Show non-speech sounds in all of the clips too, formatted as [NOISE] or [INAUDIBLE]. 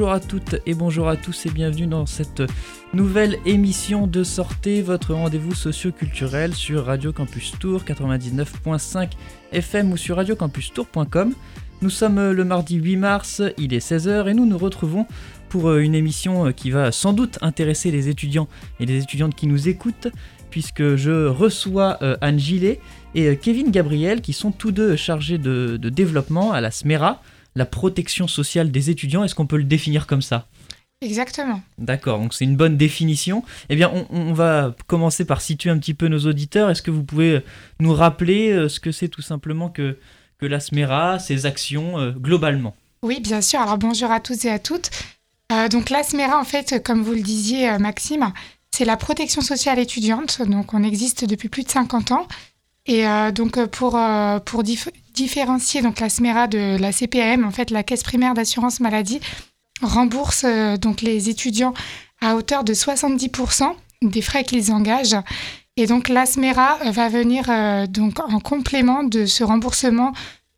Bonjour à toutes et bonjour à tous et bienvenue dans cette nouvelle émission de Sortez, votre rendez-vous socio-culturel sur Radio Campus Tour 99.5 FM ou sur radiocampustour.com. Nous sommes le mardi 8 mars, il est 16h et nous nous retrouvons pour une émission qui va sans doute intéresser les étudiants et les étudiantes qui nous écoutent puisque je reçois euh, Anne Gillet et euh, Kevin Gabriel qui sont tous deux chargés de, développement à la SMERA, la protection sociale des étudiants. Est-ce qu'on peut le définir comme ça? Exactement. D'accord, donc c'est une bonne définition. Eh bien, on, va commencer par situer un petit peu nos auditeurs. Est-ce que vous pouvez euh, nous rappeler ce que c'est tout simplement que, que la SMERA, ses actions globalement? Oui, bien sûr. Alors bonjour à tous et à toutes. donc la SMERA, en fait, comme vous le disiez, Maxime, c'est la protection sociale étudiante. Donc, on existe depuis plus de 50 ans. Et euh, donc, euh, pour, euh, pour différencier donc, la SMERA de la CPM, en fait, la Caisse primaire d'assurance maladie rembourse donc les étudiants à hauteur de 70% des frais qu'ils engagent. Et donc, la SMERA va venir donc, en complément de ce remboursement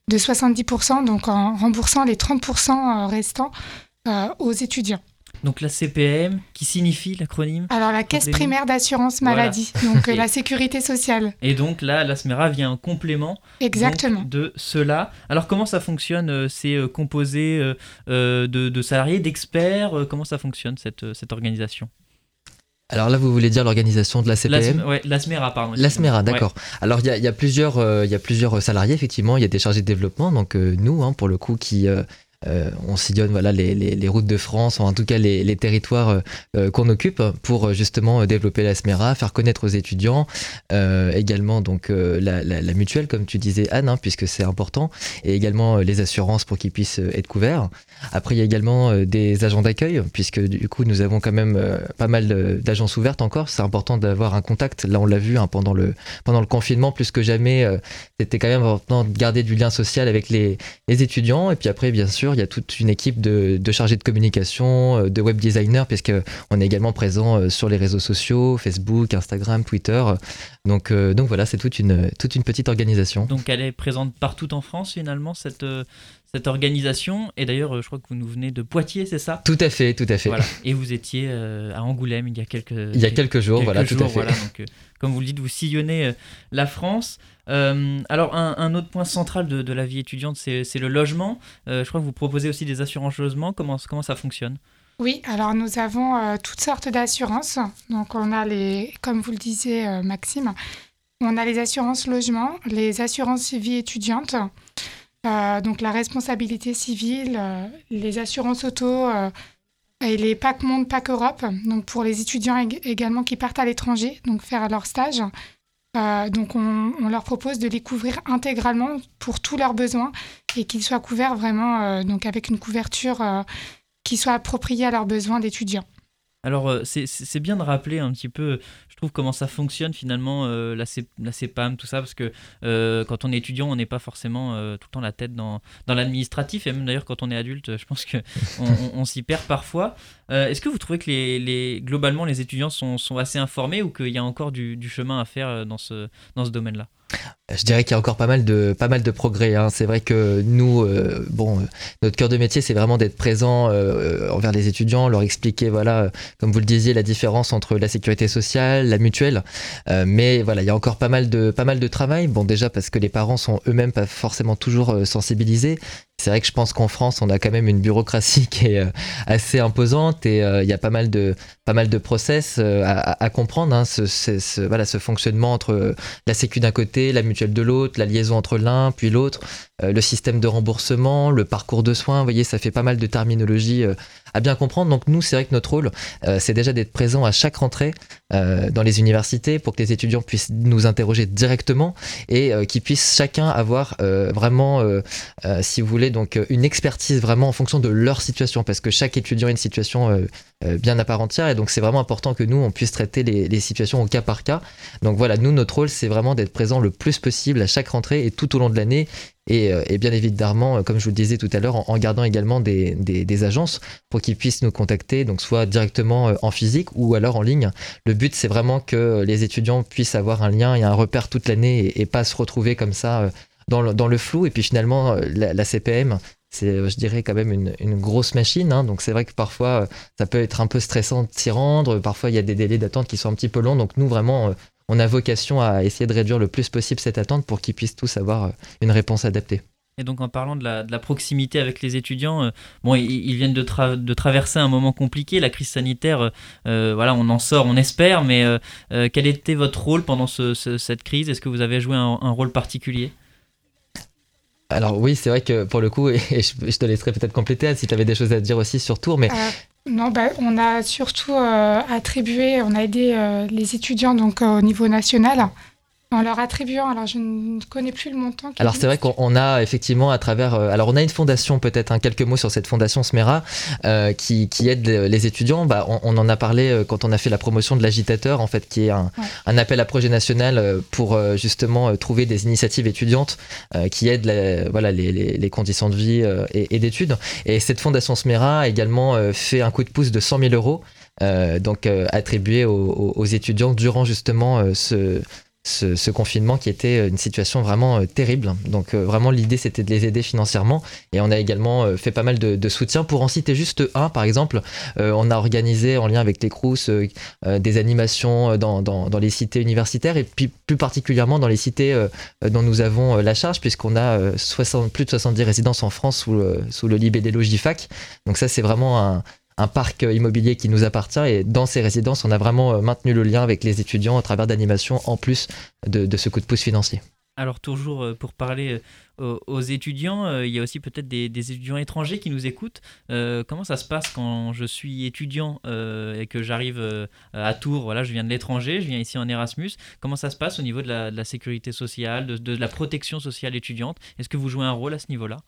de 70%, donc en remboursant les 30% restants aux étudiants. Donc la CPM, qui signifie l'acronyme Alors la Caisse primaire d'assurance maladie, donc la sécurité sociale. Et donc là, la SMERA vient en complément Exactement. de cela. Alors comment ça fonctionne euh, C'est euh, composé euh, de, salariés, d'experts Comment ça fonctionne cette, cette organisation? Alors là, vous voulez dire l'organisation de la CPM Oui, la SMERA, pardon. La SMERA, d'accord. Alors il y, a, plusieurs, il y a plusieurs salariés, effectivement. Il y a des chargés de développement, donc nous, hein, pour le coup, qui, euh, on sillonne voilà les, routes de France, en tout cas les, territoires euh, euh, qu'on occupe pour justement développer la SMERA, faire connaître aux étudiants, également donc la, mutuelle comme tu disais Anne, hein, puisque c'est important, et également les assurances pour qu'ils puissent être couverts. Après il y a également des agents d'accueil, puisque du coup nous avons quand même pas mal d'agences ouvertes encore. C'est important d'avoir un contact. Là on l'a vu hein, pendant le pendant le confinement plus que jamais, c'était quand même important de garder du lien social avec les étudiants. Et puis après bien sûr il y a toute une équipe de, chargés de communication, euh, de web designers, puisqu'on est également présent euh, sur les réseaux sociaux, Facebook, Instagram, Twitter. Donc, euh, donc voilà, c'est toute une, toute une petite organisation. Donc elle est présente partout en France finalement, cette, cette organisation. Et d'ailleurs, je crois que vous nous venez de Poitiers, c'est ça? Tout à fait, tout à fait. Et vous étiez à Angoulême il y a quelques, il y a quelques jours, voilà, tout à fait. donc, comme vous le dites, vous sillonnez la France. Euh, alors, un, autre point central de, la vie étudiante, c'est le logement. Euh, je crois que vous proposez aussi des assurances logement. Comment, comment ça fonctionne? Oui, alors nous avons euh, toutes sortes d'assurances. Donc on a les, comme vous le disiez Maxime, on a les assurances logement, les assurances vie étudiante, donc la responsabilité civile, les assurances auto et les PAC Monde, PAC Europe, donc pour les étudiants également qui partent à l'étranger, donc faire leur stage. Euh, donc on, leur propose de les couvrir intégralement pour tous leurs besoins et qu'ils soient couverts vraiment euh, donc avec une couverture euh, qui soit appropriée à leurs besoins d'étudiants. Alors c'est bien de rappeler un petit peu comment ça fonctionne finalement euh, la, la CEPAM, tout ça, parce que euh, quand on est étudiant, on n'est pas forcément euh, tout le temps la tête dans, dans l'administratif, et même d'ailleurs quand on est adulte, je pense qu'on [LAUGHS] on, s'y perd parfois. Est-ce que vous trouvez que les, les, globalement les étudiants sont, sont assez informés ou qu'il y a encore du, du, chemin à faire dans ce, dans ce domaine-là? Je dirais qu'il y a encore pas mal de, pas mal de progrès. Hein. C'est vrai que nous, euh, bon, notre cœur de métier, c'est vraiment d'être présent euh, envers les étudiants, leur expliquer, voilà, comme vous le disiez, la différence entre la sécurité sociale, la mutuelle. Euh, mais voilà, il y a encore pas mal de, pas mal de travail. Bon, déjà parce que les parents sont eux-mêmes pas forcément toujours sensibilisés. C'est vrai que je pense qu'en France, on a quand même une bureaucratie [LAUGHS] qui est assez imposante et il y a pas mal de, pas mal de process à, comprendre. Hein. Ce, voilà, ce fonctionnement entre la sécu d'un côté, la mutuelle de l'autre, la liaison entre l'un puis l'autre, euh, le système de remboursement, le parcours de soins. Vous voyez, ça fait pas mal de terminologie euh, à bien comprendre. Donc nous, c'est vrai que notre rôle, euh, c'est déjà d'être présent à chaque rentrée dans les universités pour que les étudiants puissent nous interroger directement et qu'ils puissent chacun avoir vraiment, si vous voulez, donc une expertise vraiment en fonction de leur situation, parce que chaque étudiant a une situation bien à part entière et donc c'est vraiment important que nous, on puisse traiter les situations au cas par cas. Donc voilà, nous, notre rôle, c'est vraiment d'être présent le plus possible à chaque rentrée et tout au long de l'année euh, et, bien évidemment, euh, comme je vous le disais tout à l'heure, en, gardant également des, agences pour qu'ils puissent nous contacter, donc soit directement euh, en physique ou alors en ligne. Le but, c'est vraiment que les étudiants puissent avoir un lien et un repère toute l'année et, pas se retrouver comme ça dans le, flou. Et puis finalement, la, CPM, c'est, je dirais, quand même une, une grosse machine. Hein. donc c'est vrai que parfois, ça peut être un peu stressant de s'y rendre. Parfois, il y a des délais d'attente qui sont un petit peu longs. Donc nous, vraiment, on a vocation à essayer de réduire le plus possible cette attente pour qu'ils puissent tous avoir une réponse adaptée. Et donc en parlant de la, proximité avec les étudiants, euh, bon, ils, viennent de, de, traverser un moment compliqué, la crise sanitaire, euh, euh, voilà, on en sort, on espère, mais quel était votre rôle pendant cette crise? Est-ce que vous avez joué un, rôle particulier? Alors oui, c'est vrai que pour le coup, [LAUGHS] et je, te laisserai peut-être compléter si tu avais des choses à dire aussi sur Tours, mais... non, bah, on a surtout attribué, on a aidé les étudiants donc au niveau national en leur attribuant, alors je ne connais plus le montant. Alors c'est vrai qu'on a effectivement à travers, euh, alors on a une fondation peut-être, hein, quelques mots sur cette fondation Smera euh, qui, qui, aide les étudiants. Bah, on, en a parlé euh, quand on a fait la promotion de l'agitateur, en fait, qui est un, un, appel à projet national pour justement trouver des initiatives étudiantes qui aident les, voilà, les, les, conditions de vie et, d'études. Et cette fondation Smera a également fait un coup de pouce de 100 000 euros. donc attribué aux, aux, étudiants durant justement ce, ce, confinement qui était une situation vraiment euh, terrible. Donc euh, vraiment l'idée c'était de les aider financièrement et on a également euh, fait pas mal de, soutien. Pour en citer juste un par exemple, on a organisé en lien avec les Crous des animations dans, les cités universitaires et puis plus particulièrement dans les cités dont nous avons la charge puisqu'on a 60, plus de 70 résidences en France sous le, sous le Libé des Logifac. Donc ça c'est vraiment un, un parc immobilier qui nous appartient et dans ces résidences, on a vraiment euh, maintenu le lien avec les étudiants à travers d'animations en plus de, ce coup de pouce financier. Alors toujours euh, pour parler euh, aux étudiants, il y a aussi peut-être des, étudiants étrangers qui nous écoutent. comment ça se passe quand je suis étudiant et que j'arrive à Tours? Voilà, je viens de l'étranger, je viens ici en Erasmus. Comment ça se passe au niveau de la, sécurité sociale, de la protection sociale étudiante? Est-ce que vous jouez un rôle à ce niveau-là?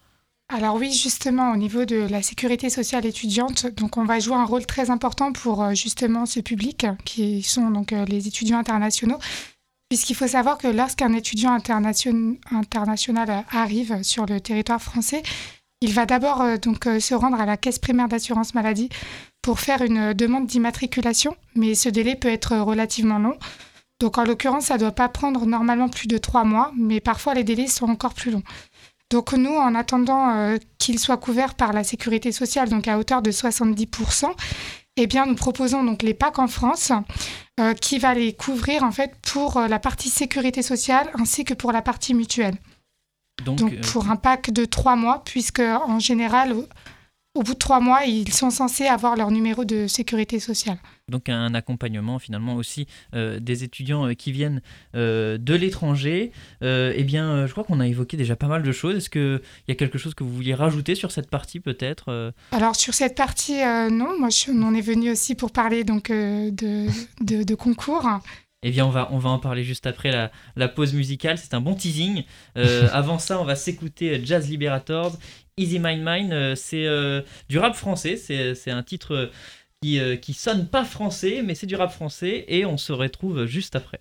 Alors oui, justement, au niveau de la sécurité sociale étudiante, donc on va jouer un rôle très important pour euh, justement ce public qui sont donc euh, les étudiants internationaux, puisqu'il faut savoir que lorsqu'un étudiant international arrive sur le territoire français, il va d'abord euh, se rendre à la caisse primaire d'assurance maladie pour faire une demande d'immatriculation, mais ce délai peut être relativement long. Donc en l'occurrence, ça ne doit pas prendre normalement plus de trois mois, mais parfois les délais sont encore plus longs. Donc nous, en attendant euh, qu'il soit couvert par la sécurité sociale, donc à hauteur de 70%, eh bien, nous proposons donc les PAC en France, euh, qui va les couvrir en fait pour euh, la partie sécurité sociale ainsi que pour la partie mutuelle. Donc, pour un PAC de trois mois, puisque en général, au bout de trois mois, ils sont censés avoir leur numéro de sécurité sociale. Donc un accompagnement finalement aussi euh, des étudiants euh, qui viennent euh, de l'étranger. eh bien, je crois qu'on a évoqué déjà pas mal de choses. Est-ce qu'il y a quelque chose que vous vouliez rajouter sur cette partie peut-être Alors sur cette partie, non. Moi, je, on est venu aussi pour parler donc de, de, concours. Eh bien, on va, on va en parler juste après la, pause musicale. C'est un bon teasing. [LAUGHS] avant ça, on va s'écouter Jazz Liberators. Easy Mind Mind, euh, c'est euh, du rap français, c'est un titre qui, euh, qui sonne pas français, mais c'est du rap français, et on se retrouve juste après.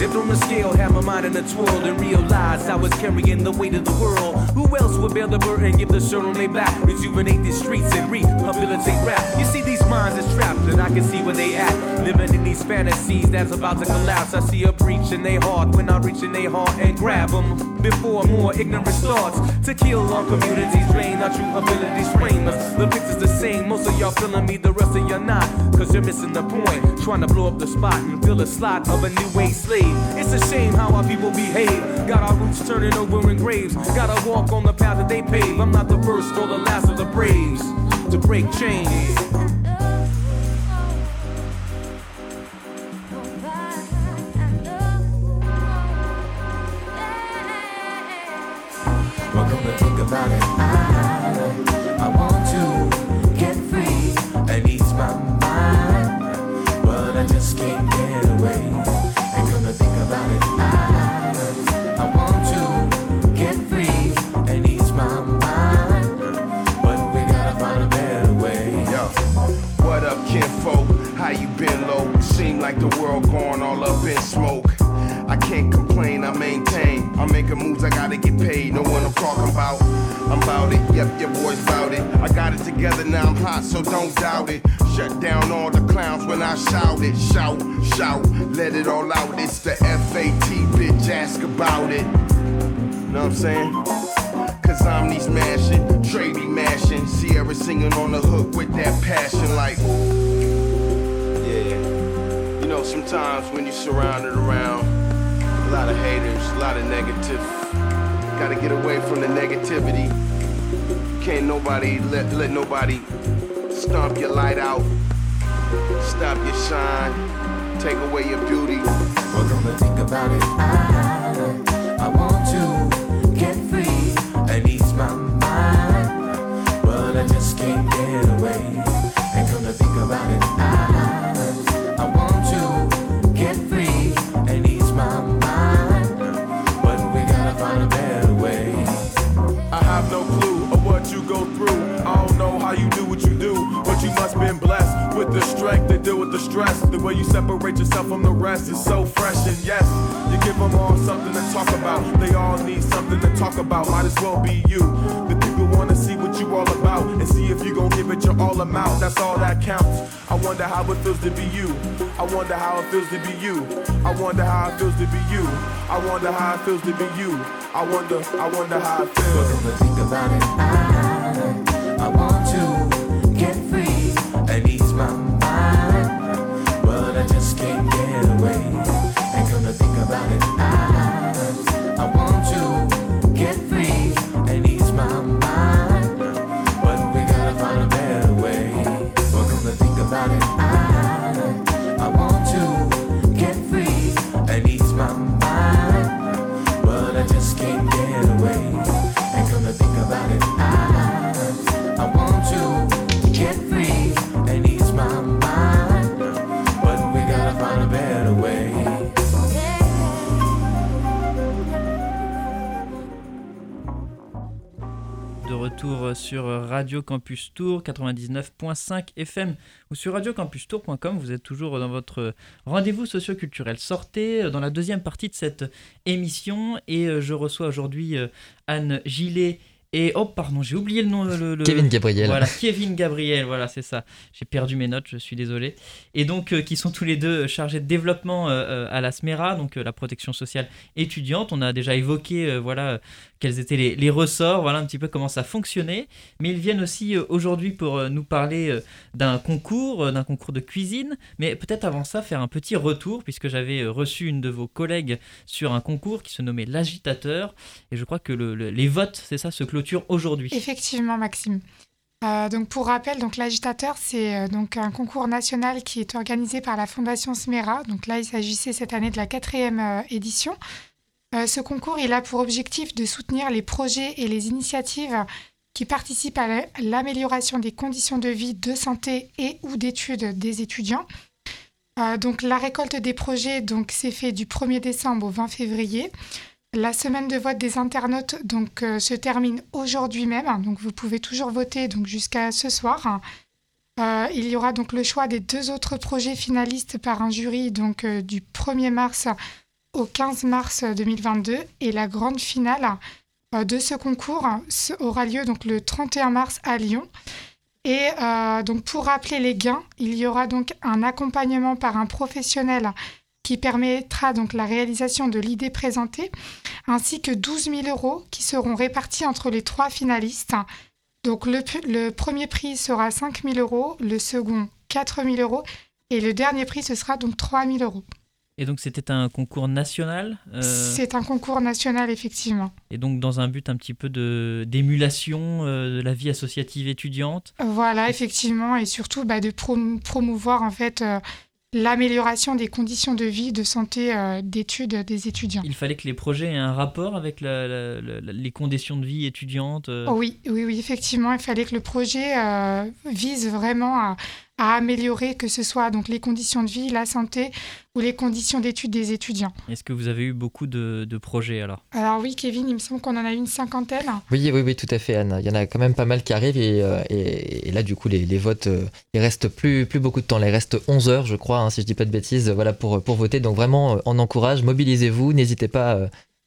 Stepped on the scale, had my mind in a twirl, and realized I was carrying the weight of the world. Who else would bear the burden, give the shirt on their back, rejuvenate the streets and rehabilitate rap? You see, these minds is trapped, and I can see where they at. Living in these fantasies that's about to collapse. I see a breach in their heart when I reach in their heart and grab them before more ignorant starts to kill our communities, drain our true abilities, frame us. The picture's the same, most of y'all feeling me, the rest of y'all not. Cause you're missing the point, trying to blow up the spot and fill a slot of a new age slave. It's a shame how our people behave. Got our roots turning over in graves. Gotta walk on the path that they pave. I'm not the first or the last of the braves to break chains. the world going all up in smoke. I can't complain, I maintain. I'm making moves, I gotta get paid. No one I'm talking about. I'm about it, yep, your boy's about it. I got it together now, I'm hot, so don't doubt it. Shut down all the clowns when I shout it. Shout, shout, let it all out. It's the FAT, bitch, ask about it. Know what I'm saying? Cause I'm these mashing, Trady mashing, Sierra singing on the hook with that passion like know, sometimes when you're surrounded around a lot of haters, a lot of negative, gotta get away from the negativity. Can't nobody let, let nobody stomp your light out, stop your shine, take away your beauty. Well, don't think about it. Way you separate yourself from the rest is so fresh, and yes, you give them all something to talk about. They all need something to talk about. Might as well be you. The people wanna see what you all about and see if you gon' give it your all amount. That's all that counts. I wonder how it feels to be you. I wonder how it feels to be you. I wonder how it feels to be you. I wonder how it feels to be you. I wonder, I wonder how it feels. don't think about it. I, I want to get free and ease my mind, retour sur Radio Campus Tour 99.5 FM ou sur radiocampustour.com. Vous êtes toujours dans votre rendez-vous socioculturel. Sortez dans la deuxième partie de cette émission et euh, je reçois aujourd'hui euh, Anne Gillet et oh pardon j'ai oublié le nom le, le- Kevin Gabriel. voilà Kevin Gabriel voilà c'est ça j'ai perdu mes notes je suis désolé et donc euh, qui sont tous les deux chargés de développement euh, à la SMERA donc euh, la protection sociale étudiante on a déjà évoqué voilà quels étaient les, ressorts voilà un petit peu comment ça fonctionnait mais ils viennent aussi euh, aujourd'hui pour euh, nous parler euh, d'un concours d'un concours de cuisine mais peut-être avant ça faire un petit retour puisque j'avais reçu une de vos collègues sur un concours qui se nommait l'agitateur et je crois que le- le- les votes c'est ça se clôturent aujourd'hui Effectivement, Maxime. Donc pour rappel, donc l'agitateur, c'est donc un concours national qui est organisé par la Fondation Smera. Donc là, il s'agissait cette année de la quatrième édition. Euh, ce concours, il a pour objectif de soutenir les projets et les initiatives qui participent à la- l'amélioration des conditions de vie, de santé et ou d'études des étudiants. Euh, donc la récolte des projets donc s'est fait du 1er décembre au 20 février. La semaine de vote des internautes donc, euh, se termine aujourd'hui même, donc vous pouvez toujours voter jusqu'à ce soir. Il y aura donc le choix des deux autres projets finalistes par un jury donc, du 1er mars au 15 mars 2022 et la grande finale euh, de ce concours ce- aura lieu donc, le 31 mars à Lyon. Et euh, donc pour rappeler les gains, il y aura donc un accompagnement par un professionnel qui permettra donc la réalisation de l'idée présentée ainsi que 12 000 euros qui seront répartis entre les trois finalistes. Donc le, le premier prix sera 5 000 euros, le second 4 000 euros et le dernier prix ce sera donc 3 000 euros. Et donc c'était un concours national euh, C'est un concours national effectivement. et donc dans un but un petit peu de d'émulation euh, de la vie associative étudiante. Voilà effectivement et surtout bah, de prom- promouvoir en fait euh, l'amélioration des conditions de vie, de santé, euh, d'études des étudiants. Il fallait que les projets aient un rapport avec la- la- la- la- les conditions de vie étudiantes. euh. Oh oui, oui, oui, effectivement, il fallait que le projet euh, vise vraiment à, à améliorer que ce soit donc les conditions de vie, la santé ou les conditions d'études des étudiants. Est-ce que vous avez eu beaucoup de, de projets alors? Alors oui, Kevin, il me semble qu'on en a une cinquantaine. Oui, oui, oui, tout à fait, Anne. Il y en a quand même pas mal qui arrivent et, euh, et- et là, du coup, les, les votes, euh, il reste plus, plus beaucoup de temps. Là, il reste 11 heures, je crois, hein, si je dis pas de bêtises, voilà, pour, pour voter. Donc vraiment, euh, on encourage, mobilisez-vous, n'hésitez pas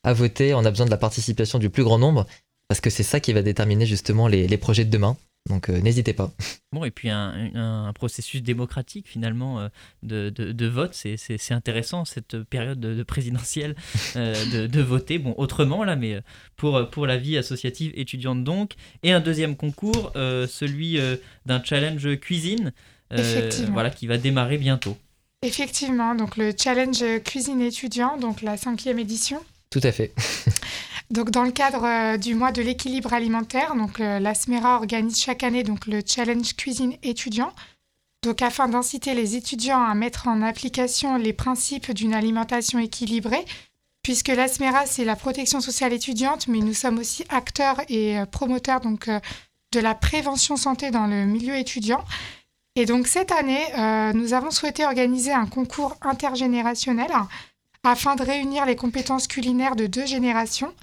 à voter, on a besoin de la participation du plus grand nombre, parce que c'est ça qui va déterminer justement les, les projets de demain. Donc euh, n'hésitez pas. [LAUGHS] Bon, et puis un, un- un processus démocratique finalement euh, de, de- de vote, c'est- c'est c'est intéressant cette période de, de présidentielle euh, de, de voter, bon autrement là, mais pour, pour la vie associative étudiante donc. Et un deuxième concours, euh, celui d'un challenge cuisine, euh, Effectivement. voilà, qui va démarrer bientôt. Effectivement, donc le challenge cuisine étudiant, donc la cinquième édition. Tout à fait. [LAUGHS] Donc dans le cadre euh, du mois de l'équilibre alimentaire, donc euh, organise chaque année donc le challenge cuisine étudiant. Donc afin d'inciter les étudiants à mettre en application les principes d'une alimentation équilibrée, puisque la SMERA c'est la protection sociale étudiante, mais nous sommes aussi acteurs et euh, promoteurs donc de la prévention santé dans le milieu étudiant. Et donc cette année, nous avons souhaité organiser un concours intergénérationnel afin de réunir les compétences culinaires de deux générations.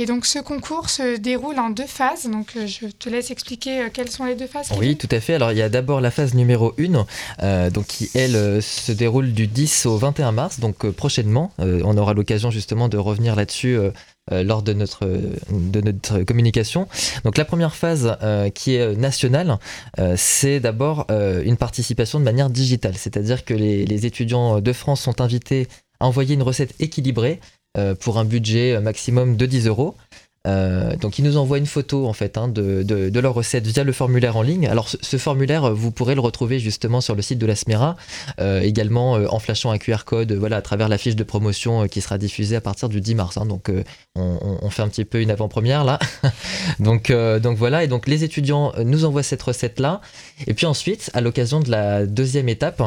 Et donc ce concours se déroule en deux phases. Donc euh, je te laisse expliquer euh, quelles sont les deux phases. Oui, tout à fait. Alors, il y a d'abord la phase numéro 1, donc qui, elle, euh, se déroule du 10 au 21 mars, donc euh, prochainement. Euh, on aura l'occasion justement de revenir là-dessus euh, euh, lors de notre, euh, de notre communication. Donc, la première phase euh, qui est euh, nationale, euh, c'est d'abord euh, une participation de manière digitale, c'est-à-dire que les, les étudiants de France sont invités à envoyer une recette équilibrée euh, pour un budget euh, maximum de 10 euros. Euh, donc ils nous envoient une photo en fait hein, de, de- leur recette via le formulaire en ligne. Alors ce, formulaire, euh, vous pourrez le retrouver justement sur le site de la SMERA, euh, également en flashant un QR code, voilà, à travers la fiche de promotion qui sera diffusée à partir du 10 mars. hein. donc on, fait un petit peu une avant-première là. [LAUGHS] donc, donc voilà, et donc les étudiants nous envoient cette recette là. Et puis ensuite, à l'occasion de la deuxième étape,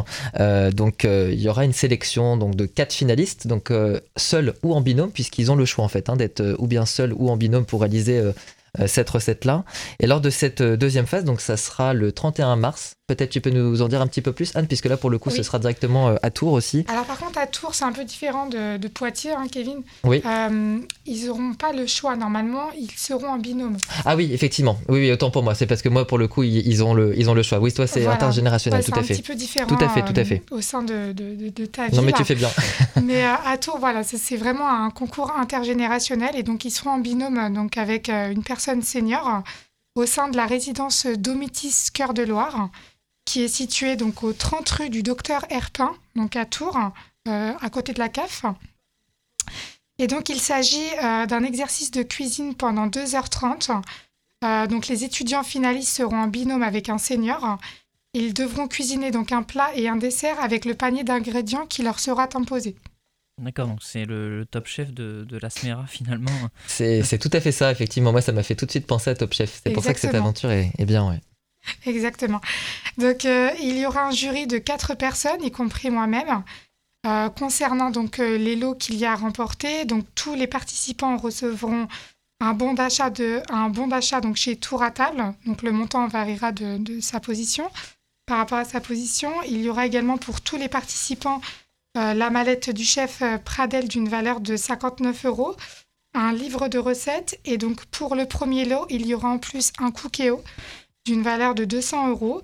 donc il y aura une sélection donc de quatre finalistes, donc seuls ou en binôme, puisqu'ils ont le choix en fait hein, d'être ou bien seuls ou en binôme pour réaliser euh, euh, cette recette-là. Et lors de cette euh, deuxième phase, donc ça sera le 31 mars. Peut-être tu peux nous en dire un petit peu plus, Anne, puisque là pour le coup, Oui. ce sera directement euh, à Tours aussi. Alors par contre à Tours c'est un peu différent de, de Poitiers, hein, Kevin. Oui. Euh, ils n'auront pas le choix normalement, ils seront en binôme. Ah oui, effectivement. Oui, oui, autant pour moi. C'est parce que moi, pour le coup, ils, ils ont le, ils ont le choix. Oui, toi, c'est Voilà. intergénérationnel, Ouais, tout c'est à un fait. petit peu différent Tout à fait, tout à euh, fait. au sein de, de- de- ta ville. Non, mais tu fais bien. [LAUGHS] [LAUGHS] Mais euh, à Tours, voilà, c'est- c'est vraiment un concours intergénérationnel et donc ils seront en binôme donc avec une personne senior au sein de la résidence Domitis Cœur de Loire, qui est située donc au 30 rue du Docteur Herpin, donc à Tours, euh, à côté de la CAF. Et donc il s'agit euh, d'un exercice de cuisine pendant 2h30. Euh, donc les étudiants finalistes seront en binôme avec un senior. Ils devront cuisiner donc un plat et un dessert avec le panier d'ingrédients qui leur sera imposé. D'accord, donc c'est le, le top chef de, de la SMERA finalement. C'est tout à fait ça, effectivement. Moi, ça m'a fait tout de suite penser à Top Chef. C'est pour ça que cette aventure est, est bien, ouais. [LAUGHS] Exactement. Donc, euh, il y aura un jury de quatre personnes, y compris moi-même. Euh, concernant donc euh, les lots qu'il y a à remporter, donc tous les participants recevront un bon d'achat de un bon d'achat donc chez Tour à table. Donc le montant variera de, sa position. Par rapport à sa position, il y aura également pour tous les participants la mallette du chef Pradel d'une valeur de 59 euros, un livre de recettes et donc pour le premier lot, il y aura en plus un cookéo d'une valeur de 200 euros.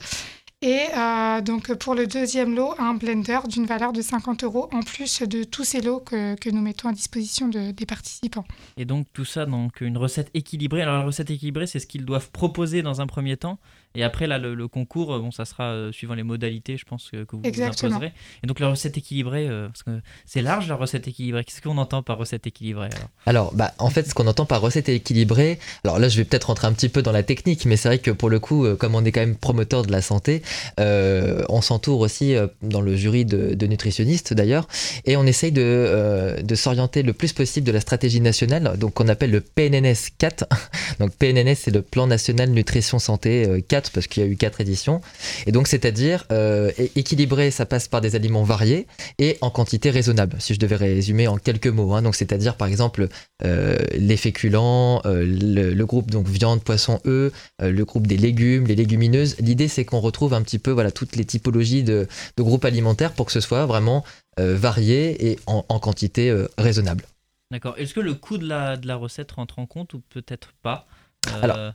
Et euh, donc pour le deuxième lot, un blender d'une valeur de 50 euros, en plus de tous ces lots que, nous mettons à disposition de- des participants. Et donc tout ça, donc une recette équilibrée. Alors la recette équilibrée, c'est ce qu'ils doivent proposer dans un premier temps. Et après, là, le, le concours, euh, bon, ça sera euh, suivant les modalités, je pense, que, que vous, vous Exactement. imposerez. Et donc la recette équilibrée, euh, parce que c'est large la recette équilibrée. Qu'est-ce qu'on entend par recette équilibrée alors? Alors, bah, en fait, ce qu'on entend par recette équilibrée, alors là, je vais peut-être rentrer un petit peu dans la technique, mais c'est vrai que pour le coup, euh, comme on est quand même promoteur de la santé, euh, on s'entoure aussi euh, dans le jury de, de nutritionnistes d'ailleurs, et on essaye de, euh, de s'orienter le plus possible de la stratégie nationale, donc qu'on appelle le PNNS 4. [LAUGHS] Donc PNNS, c'est le Plan National Nutrition Santé euh, 4, parce qu'il y a eu 4 éditions. Et donc, c'est-à-dire, euh, équilibré, ça passe par des aliments variés et en quantité raisonnable, si je devais résumer en quelques mots. hein. Donc, c'est-à-dire, par exemple, euh, les féculents, euh, le, le groupe donc viande, poisson, œufs, euh, le groupe des légumes, les légumineuses. L'idée, c'est qu'on retrouve un petit peu voilà, toutes les typologies de, de groupes alimentaires pour que ce soit vraiment varié et en, en quantité raisonnable. D'accord. Est-ce que le coût de la, de la recette rentre en compte ou peut-être pas? Euh, Alors,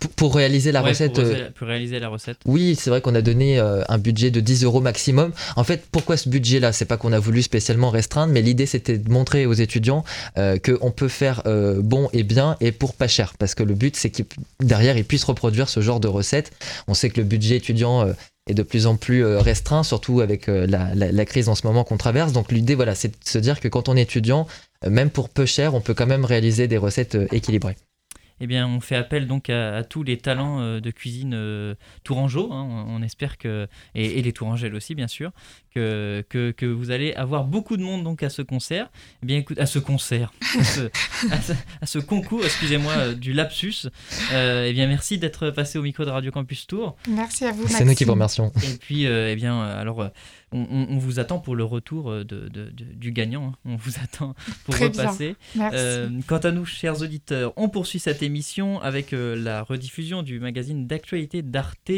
Pour, pour réaliser la Ouais, recette. pour, euh, pour réaliser la recette. Oui, c'est vrai qu'on a donné euh, un budget de 10 euros maximum. En fait, pourquoi ce budget-là? C'est pas qu'on a voulu spécialement restreindre, mais l'idée c'était de montrer aux étudiants euh, qu'on peut faire bon et bien et pour pas cher. Parce que le but c'est qu'ils derrière ils puissent reproduire ce genre de recettes. On sait que le budget étudiant est de plus en plus restreint, surtout avec la, la- la crise en ce moment qu'on traverse. Donc l'idée, voilà, c'est de se dire que quand on est étudiant, même pour peu cher, on peut quand même réaliser des recettes équilibrées. Eh bien, on fait appel donc à, à tous les talents euh, de cuisine euh, tourangeaux. hein. on, on espère que et, et les tourangelles aussi, bien sûr, que, que, que vous allez avoir beaucoup de monde donc à ce concert. Eh bien, écoute, à ce concert, à ce, [LAUGHS] à ce- à ce concours, excusez-moi, euh, du lapsus. Euh, eh bien, merci d'être passé au micro de Radio Campus Tour. Merci à vous. C'est nous qui vous remercions. Et puis, euh, eh bien, alors, euh, on, on- on vous attend pour le retour euh, de, de- de- du gagnant. hein. On vous attend [LAUGHS] pour Très bien. repasser. Merci. Euh, quant à nous, chers auditeurs, on poursuit cette émission avec euh, la rediffusion du magazine d'actualité d'Arte,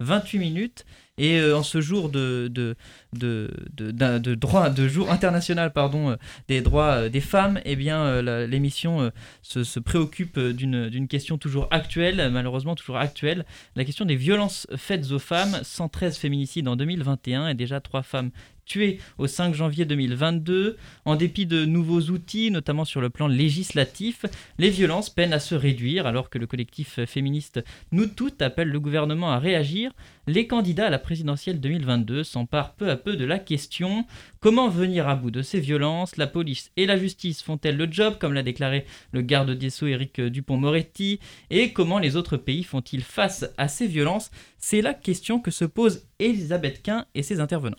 28 minutes. Et euh, en ce jour de, de, de, de, droit, de jour international pardon, euh, des droits euh, des femmes, eh bien, l'émission se, se préoccupe d'une question toujours actuelle, malheureusement toujours actuelle, la question des violences faites aux femmes. 113 féminicides en 2021 et déjà trois femmes au 5 janvier 2022. En dépit de nouveaux outils, notamment sur le plan législatif, les violences peinent à se réduire alors que le collectif féministe Nous Toutes appelle le gouvernement à réagir. Les candidats à la présidentielle 2022 s'emparent peu à peu de la question. Comment venir à bout de ces violences? La police et la justice font-elles le job, comme l'a déclaré le garde des Sceaux Éric Dupont-Moretti Et comment les autres pays font-ils face à ces violences? C'est la question que se pose Elisabeth Quint et ses intervenants.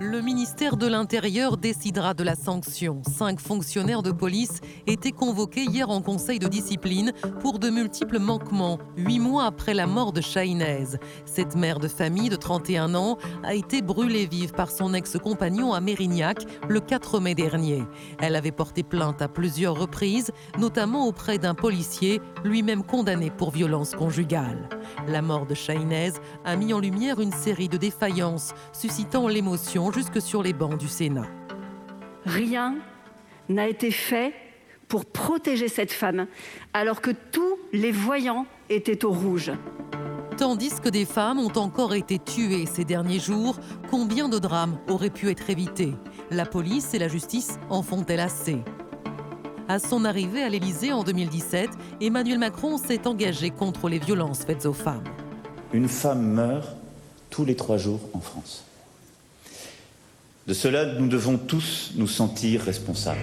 Le ministère de l'Intérieur décidera de la sanction. Cinq fonctionnaires de police étaient convoqués hier en conseil de discipline pour de multiples manquements, huit mois après la mort de Chahinez. Cette mère de famille de 31 ans a été brûlée vive par son ex-compagnon à Mérignac le 4 mai dernier. Elle avait porté plainte à plusieurs reprises, notamment auprès d'un policier, lui-même condamné pour violence conjugale. La mort de Chahinez a mis en lumière une série de défaillances, suscitant l'émotion jusque sur les bancs du Sénat. Rien n'a été fait pour protéger cette femme, alors que tous les voyants étaient au rouge. Tandis que des femmes ont encore été tuées ces derniers jours, combien de drames auraient pu être évités? La police et la justice en font-elles assez? À son arrivée à l'Élysée en 2017, Emmanuel Macron s'est engagé contre les violences faites aux femmes. Une femme meurt tous les trois jours en France. De cela, nous devons tous nous sentir responsables.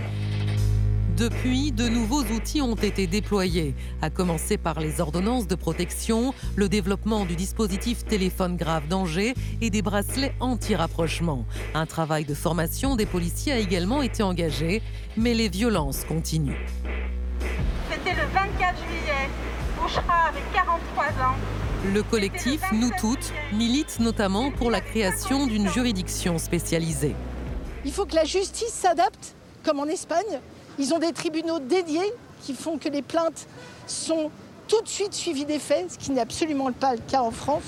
Depuis, de nouveaux outils ont été déployés, à commencer par les ordonnances de protection, le développement du dispositif téléphone grave danger et des bracelets anti-rapprochement. Un travail de formation des policiers a également été engagé, mais les violences continuent. C'était le 24 juillet. Bouchra avait 43 ans. Le collectif Nous Toutes milite notamment pour la création d'une juridiction spécialisée. Il faut que la justice s'adapte, comme en Espagne. Ils ont des tribunaux dédiés qui font que les plaintes sont tout de suite suivies des faits, ce qui n'est absolument pas le cas en France.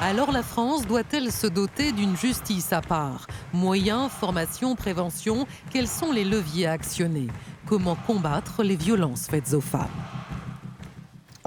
Alors la France doit-elle se doter d'une justice à part? Moyens, formation, prévention, quels sont les leviers à actionner? Comment combattre les violences faites aux femmes?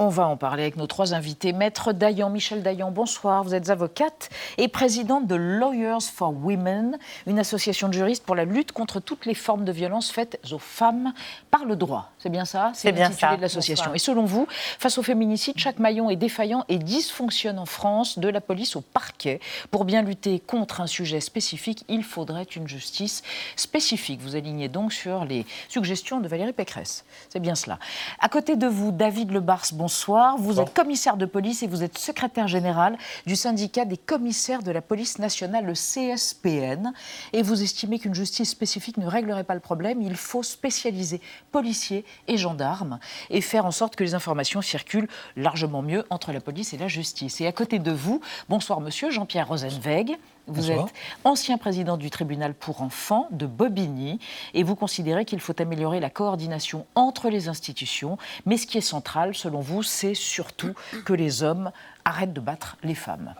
On va en parler avec nos trois invités. Maître Dayan, Michel Dayan, bonsoir. Vous êtes avocate et présidente de Lawyers for Women, une association de juristes pour la lutte contre toutes les formes de violences faites aux femmes par le droit. C'est bien ça C'est bien ça. de l'association. Et selon vous, face au féminicide, chaque maillon est défaillant et dysfonctionne en France, de la police au parquet. Pour bien lutter contre un sujet spécifique, il faudrait une justice spécifique. Vous alignez donc sur les suggestions de Valérie Pécresse. C'est bien cela. À côté de vous, David Lebars, bonsoir. Vous êtes commissaire de police et vous êtes secrétaire général du syndicat des commissaires de la police nationale, le CSPN. Et vous estimez qu'une justice spécifique ne réglerait pas le problème. Il faut spécialiser policiers et gendarmes et faire en sorte que les informations circulent largement mieux entre la police et la justice. Et à côté de vous, bonsoir monsieur Jean-Pierre Rosenweg. Vous Bonsoir. êtes ancien président du tribunal pour enfants de Bobigny et vous considérez qu'il faut améliorer la coordination entre les institutions. Mais ce qui est central, selon vous, c'est surtout que les hommes arrêtent de battre les femmes.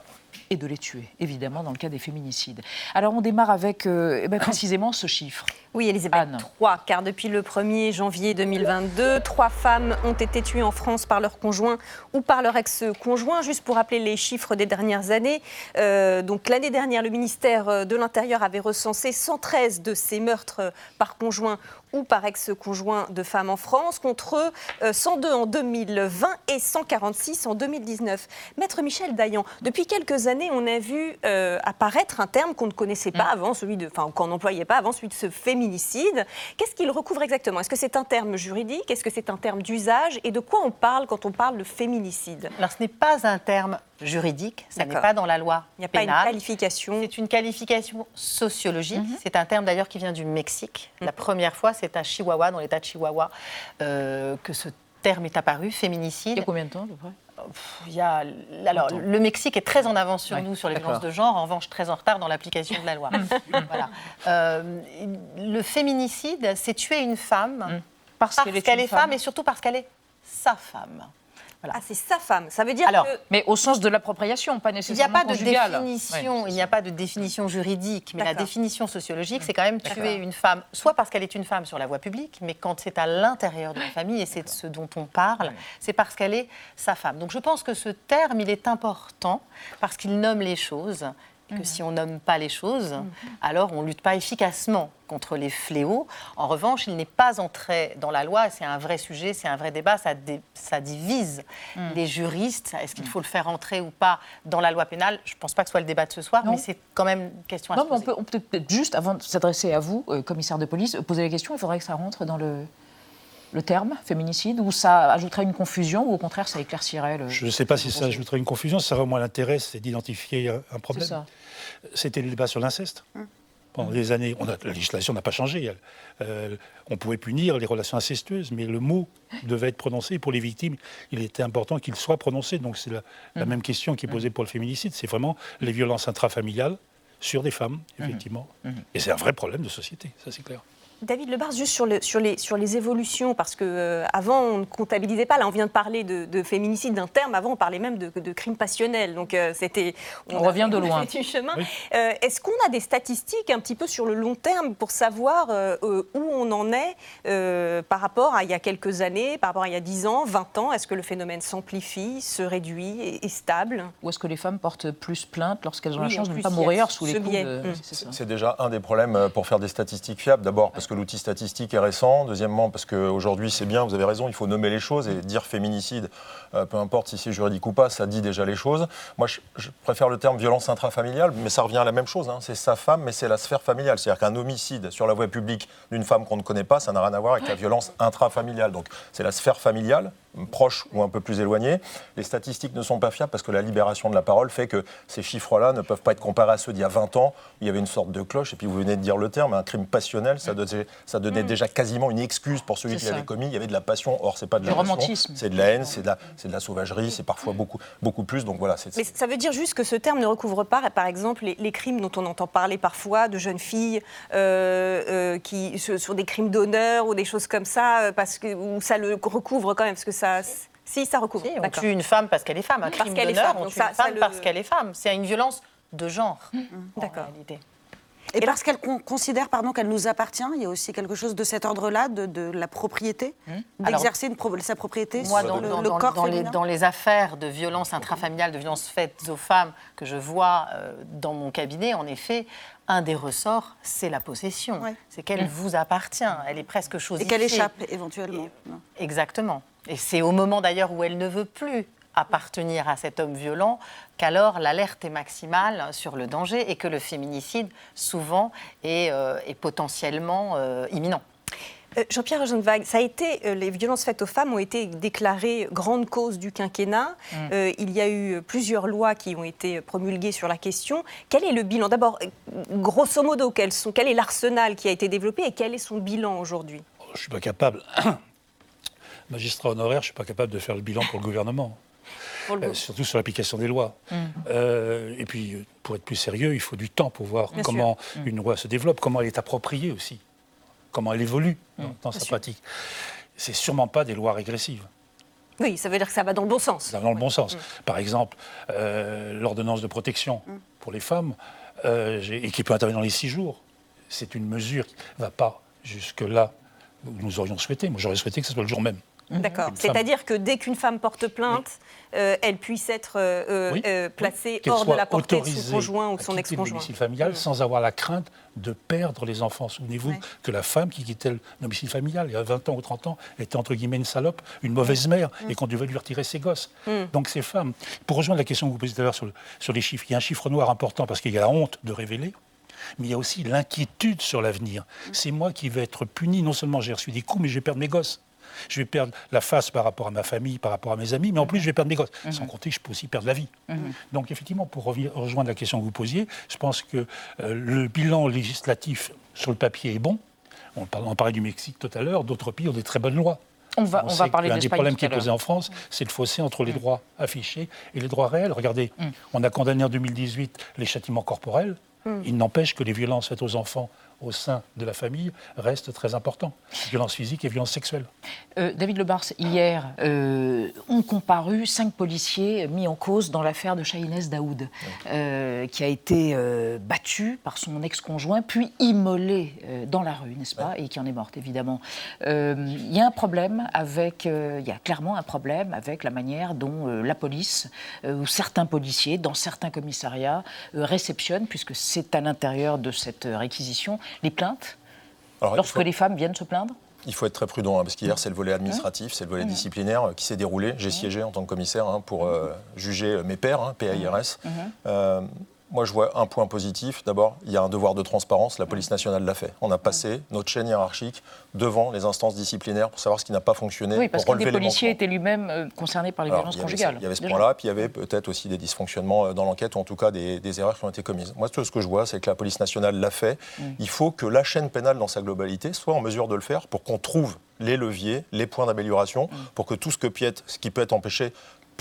Et de les tuer, évidemment, dans le cas des féminicides. Alors on démarre avec euh, eh ben, précisément ce chiffre. Oui, Elisabeth, trois, car depuis le 1er janvier 2022, trois femmes ont été tuées en France par leur conjoint ou par leur ex-conjoint. Juste pour rappeler les chiffres des dernières années, euh, donc l'année dernière, le ministère de l'Intérieur avait recensé 113 de ces meurtres par conjoint ou par ex-conjoint de femmes en France, contre 102 euh, en 2020 et 146 en 2019. Maître Michel Dayan, depuis quelques années, on a vu euh, apparaître un terme qu'on ne connaissait pas mm. avant, celui de, enfin, qu'on n'employait pas avant, celui de ce féminicide. Qu'est-ce qu'il recouvre exactement? Est-ce que c'est un terme juridique? Est-ce que c'est un terme d'usage? Et de quoi on parle quand on parle de féminicide? Alors, ce n'est pas un terme juridique, ça n'est pas dans la loi Il n'y a pas une qualification C'est une qualification sociologique. Mhm. C'est un terme d'ailleurs qui vient du Mexique. La mhm. première fois, c'est à Chihuahua, dans l'État de Chihuahua, euh, que ce terme est apparu, féminicide. Il y a combien de temps à peu près? Il y a, alors, le Mexique est très en avance sur nous sur les violences de genre, en revanche très en retard dans l'application de la loi. [LAUGHS] voilà. Euh, le féminicide, c'est tuer une femme mm. parce, qu'elle est, femme et surtout parce qu'elle est sa femme. Ah, c'est sa femme. Ça veut dire Alors, Mais au sens de l'appropriation, pas nécessairement Il n'y a pas de définition. Il n'y a pas de définition juridique, mais la définition sociologique, c'est quand même tuer une femme, soit parce qu'elle est une femme sur la voie publique, mais quand c'est à l'intérieur de la famille et c'est de ce dont on parle, c'est parce qu'elle est sa femme. Donc je pense que ce terme, il est important parce qu'il nomme les choses que mhm. si on nomme pas les choses, mhm. alors on lutte pas efficacement contre les fléaux. En revanche, il n'est pas entré dans la loi, c'est un vrai sujet, c'est un vrai débat, ça, ça divise mhm. les juristes. Est-ce qu'il faut le faire entrer ou pas dans la loi pénale? Je ne pense pas que ce soit le débat de ce soir, mais c'est quand même une question à se poser. On peut, peut juste, avant de s'adresser à vous, euh, commissaire de police, poser la question, il faudrait que ça rentre dans le, le terme féminicide ou ça ajouterait une confusion ou au contraire ça éclaircirait le. Je ne sais pas si ça ajouterait une confusion, ça aurait au moins l'intérêt, c'est d'identifier un problème. C'était le débat sur l'inceste. Hum. Pendant des années, on a, la législation n'a pas changé. Euh, on pouvait punir les relations incestueuses, mais le mot devait être prononcé. Pour les victimes, il était important qu'il soit prononcé. Donc c'est la, hum. même question qui est posée hum. pour le féminicide. C'est vraiment les violences intrafamiliales sur des femmes, effectivement. Et c'est un vrai problème de société, ça c'est clair. David Lebar, juste sur, le, sur, les, sur les évolutions, parce qu'avant, euh, avant on ne comptabilisait pas, là on vient de parler de, féminicide d'un terme, avant on parlait même de, de crimes passionnels, donc euh, c'était... On, revient de loin. chemin. Euh, est-ce qu'on a des statistiques un petit peu sur le long terme pour savoir où on en est par rapport à il y a quelques années, par rapport à il y a 10 ans, 20 ans? Est-ce que le phénomène s'amplifie, se réduit, est, stable? Ou est-ce que les femmes portent plus plainte lorsqu'elles ont la chance de ne pas mourir sous les coups de... C'est déjà un des problèmes pour faire des statistiques fiables, d'abord parce que l'outil statistique est récent. Deuxièmement, parce qu'aujourd'hui, c'est bien, vous avez raison, il faut nommer les choses et dire féminicide, euh, peu importe si c'est juridique ou pas, ça dit déjà les choses. Moi, je, préfère le terme violence intrafamiliale, mais ça revient à la même chose. Hein. C'est sa femme, mais c'est la sphère familiale. C'est-à-dire qu'un homicide sur la voie publique d'une femme qu'on ne connaît pas, ça n'a rien à voir avec la violence intrafamiliale. Donc, c'est la sphère familiale proche ou un peu plus éloigné. Les statistiques ne sont pas fiables parce que la libération de la parole fait que ces chiffres-là ne peuvent pas être comparés à ceux d'il y a 20 ans. Il y avait une sorte de cloche, et puis vous venez de dire le terme, un crime passionnel, ça donnait, ça donnait mm. déjà quasiment une excuse pour celui qui l'avait commis. Il y avait de la passion, or c'est pas de la romantisme. C'est de la haine, c'est de la, de la sauvagerie, c'est parfois beaucoup, beaucoup plus. Donc voilà. Mais ça veut dire juste que ce terme ne recouvre pas, par exemple, les, crimes dont on entend parler parfois de jeunes filles euh, euh, qui sur des crimes d'honneur ou des choses comme ça, euh, parce que où ça le recouvre quand même, parce que ça si, ça recouvre. on tue une femme parce qu'elle est femme. Un crime d'honneur, on tue une femme parce qu'elle est femme. C'est une violence de genre, mmh. D'accord. Et, parce qu'elle considère pardon, qu'elle nous appartient, il y a aussi quelque chose de cet ordre-là, de, la propriété, mmh. d'exercer sa propriété moi, sur dans, le, corps dans les, dans les, affaires de violence intrafamiliale, de violences faites aux femmes que je vois euh, dans mon cabinet, en effet, un des ressorts, c'est la possession. C'est qu'elle mmh. vous appartient. Elle est presque chose. Et qu'elle échappe éventuellement. exactement. Et c'est au moment d'ailleurs où elle ne veut plus appartenir à cet homme violent qu'alors l'alerte est maximale sur le danger et que le féminicide souvent est, euh, potentiellement euh, imminent. Euh, Jean-Pierre Rosenwag, ça a été, les violences faites aux femmes ont été déclarées grande cause du quinquennat. Mm. il y a eu plusieurs lois qui ont été promulguées sur la question. Quel est le bilan? D'abord, grosso modo, quel est l'arsenal qui a été développé et quel est son bilan aujourd'hui? Je ne suis pas capable magistrat honoraire, je ne suis pas capable de faire le bilan pour le gouvernement. Euh, surtout sur l'application des lois. Mm. Euh, et puis, pour être plus sérieux, il faut du temps pour voir comment mm. une loi se développe, comment elle est appropriée aussi, comment elle évolue mm. dans, sa pratique. C'est sûrement pas des lois régressives. Oui, ça veut dire que ça va dans le bon sens. Ça va dans le bon sens. Par exemple, euh, l'ordonnance de protection pour les femmes, et qui peut intervenir dans les six jours, c'est une mesure qui ne va pas jusque-là où nous aurions souhaité. Moi, j'aurais souhaité que ce soit le jour même. D'accord. Une femme- C'est-à-dire que dès qu'une femme porte plainte, euh, elle puisse être euh, euh, Oui, euh, placée hors de la portée de son conjoint ou de son ex-conjoint. domicile familial sans avoir la crainte de perdre les enfants. Souvenez-vous que la femme qui quittait le domicile familial il y a 20 ans ou 30 ans était entre guillemets une salope, une mauvaise mère, et qu'on devait lui retirer ses gosses. Donc ces femmes, pour rejoindre la question que vous posiez tout à l'heure sur, le- sur les chiffres, il y a un chiffre noir important parce qu'il y a la honte de révéler. Mais il y a aussi l'inquiétude sur l'avenir. C'est moi qui vais être puni. Non seulement j'ai reçu des coups, mais je vais perdre mes gosses. Je vais perdre la face par rapport à ma famille, par rapport à mes amis, mais en plus je vais perdre mes gosles. Sans compter que je peux aussi perdre la vie. Donc effectivement, pour rejoindre la question que vous posiez, je pense que euh, le bilan législatif sur le papier est bon. On, parle- on parlait du Mexique tout à l'heure, d'autres pays ont des très bonnes lois. On va- on sait va parler L'un des problèmes qui est posé en France, c'est le fossé entre les droits affichés et les droits réels. Regardez, on a condamné en 2018 les châtiments corporels. Il n'empêche que les violences faites aux enfants au sein de la famille restent très importantes. Violences physiques et violences sexuelles. Euh, David Lebars, hier, euh, ont comparu cinq policiers mis en cause dans l'affaire de Shahinez Daoud, euh, qui a été euh, battu par son ex-conjoint, puis immolé euh, dans la rue, n'est-ce pas, et qui en est morte, évidemment. Il y a un problème avec, il y a clairement un problème avec la manière dont la police ou certains policiers, dans certains commissariats, réceptionnent, puisque c'est à l'intérieur de cette réquisition, les plaintes. Alors, Lorsque faut- les femmes viennent se plaindre Il faut être très prudent, hein, parce qu'hier, c'est le volet administratif, c'est le volet disciplinaire euh, qui s'est déroulé. J'ai siégé en tant que commissaire hein, pour euh, juger euh, mes pairs, hein, PAIRS. Euh, moi, je vois un point positif. D'abord, il y a un devoir de transparence. La police nationale l'a fait. On a passé notre chaîne hiérarchique devant les instances disciplinaires pour savoir ce qui n'a pas fonctionné. Oui, parce pour qu'un des policiers était lui-même euh, concerné par les Alors, violences il conjugales. Il y avait ce point-là, puis il y avait peut-être aussi des dysfonctionnements euh, dans l'enquête, ou en tout cas des, des erreurs qui ont été commises. Moi, tout ce que je vois, c'est que la police nationale l'a fait. Mm. Il faut que la chaîne pénale dans sa globalité soit en mesure de le faire pour qu'on trouve les leviers, les points d'amélioration, pour que tout ce, que ce qui peut être empêché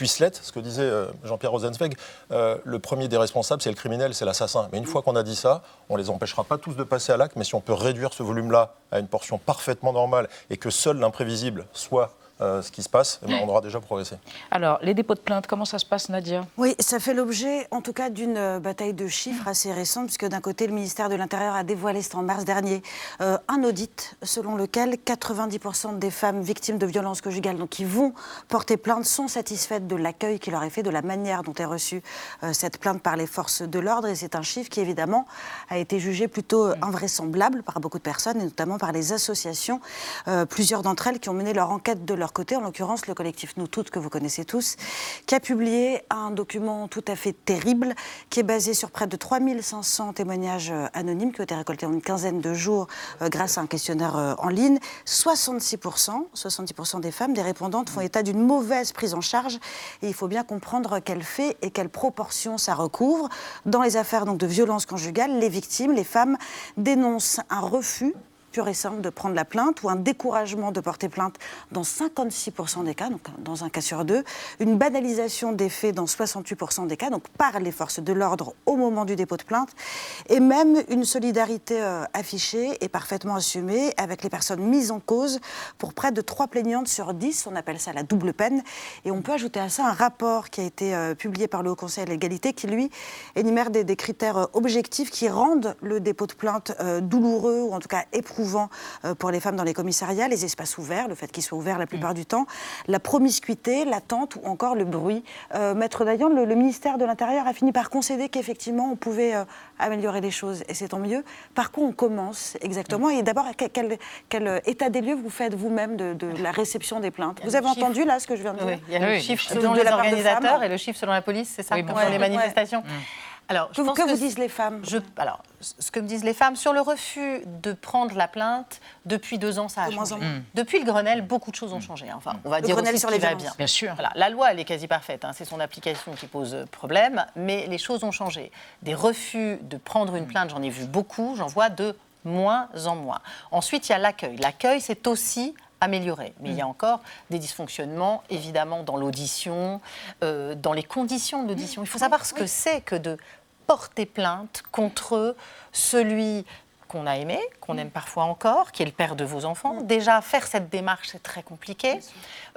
puisse l'être. Ce que disait euh, Jean-Pierre Rosenzweig, euh, le premier des responsables, c'est le criminel, c'est l'assassin. Mais une fois qu'on a dit ça, on les empêchera pas tous de passer à l'acte, mais si on peut réduire ce volume-là à une portion parfaitement normale et que seul l'imprévisible soit euh, ce qui se passe, eh ben, on aura déjà progressé. Alors, les dépôts de plainte, comment ça se passe, Nadia? Oui, ça fait l'objet, en tout cas, d'une euh, bataille de chiffres assez récente, puisque d'un côté, le ministère de l'Intérieur a dévoilé, c'était en mars dernier, euh, un audit selon lequel 90% des femmes victimes de violences conjugales, donc qui vont porter plainte, sont satisfaites de l'accueil qui leur est fait, de la manière dont est reçue euh, cette plainte par les forces de l'ordre. Et c'est un chiffre qui, évidemment, a été jugé plutôt invraisemblable par beaucoup de personnes, et notamment par les associations, euh, plusieurs d'entre elles qui ont mené leur enquête de leur côté, en l'occurrence le collectif Nous Toutes, que vous connaissez tous, qui a publié un document tout à fait terrible, qui est basé sur près de 3500 témoignages euh, anonymes qui ont été récoltés en une quinzaine de jours euh, grâce à un questionnaire euh, en ligne. 66%, 70% des femmes, des répondantes, font état d'une mauvaise prise en charge. Et il faut bien comprendre quel fait et quelle proportion ça recouvre. Dans les affaires donc, de violences conjugales, les victimes, les femmes, dénoncent un refus de prendre la plainte ou un découragement de porter plainte dans 56% des cas, donc dans un cas sur deux, une banalisation des faits dans 68% des cas, donc par les forces de l'ordre au moment du dépôt de plainte, et même une solidarité euh, affichée et parfaitement assumée avec les personnes mises en cause pour près de 3 plaignantes sur 10, on appelle ça la double peine, et on peut ajouter à ça un rapport qui a été euh, publié par le Haut Conseil à l'égalité qui, lui, énumère des, critères euh, objectifs qui rendent le dépôt de plainte douloureux ou en tout cas éprouvant euh, pour les femmes dans les commissariats, les espaces ouverts, le fait qu'ils soient ouverts la plupart du temps, la promiscuité, l'attente ou encore le bruit. Euh, Maître Dayan, le, le ministère de l'Intérieur a fini par concéder qu'effectivement on pouvait euh, améliorer les choses et c'est tant mieux. Par quoi on commence exactement Et d'abord, quel, quel- quel état des lieux vous faites vous-même de, de la réception des plaintes Vous avez chiffre. entendu là ce que je viens de dire Oui, il y a le Oui, chiffre selon de les organisateurs et le chiffre selon la police, c'est ça, Oui, pour les ouais. Alors, je Que, pense que que vous disent les femmes je- alors, ce que me disent les femmes, sur le refus de prendre la plainte, depuis deux ans, ça a De changé. Mm. Depuis le Grenelle, beaucoup de choses ont changé. Enfin, on va Le dire Grenelle aussi sur ce les va bien. Bien sûr. Voilà, la loi, elle est quasi parfaite. hein, c'est son application qui pose problème, mais les choses ont changé. Des refus de prendre une plainte, j'en ai vu beaucoup, j'en vois de moins en moins. Ensuite, il y a l'accueil. L'accueil, c'est aussi amélioré. Mais il y a encore des dysfonctionnements, évidemment, dans l'audition, euh, dans les conditions de l'audition. Il faut savoir ce que c'est que de porter plainte contre celui qu'on a aimé, qu'on aime parfois encore, qui est le père de vos enfants. Déjà, faire cette démarche, c'est très compliqué.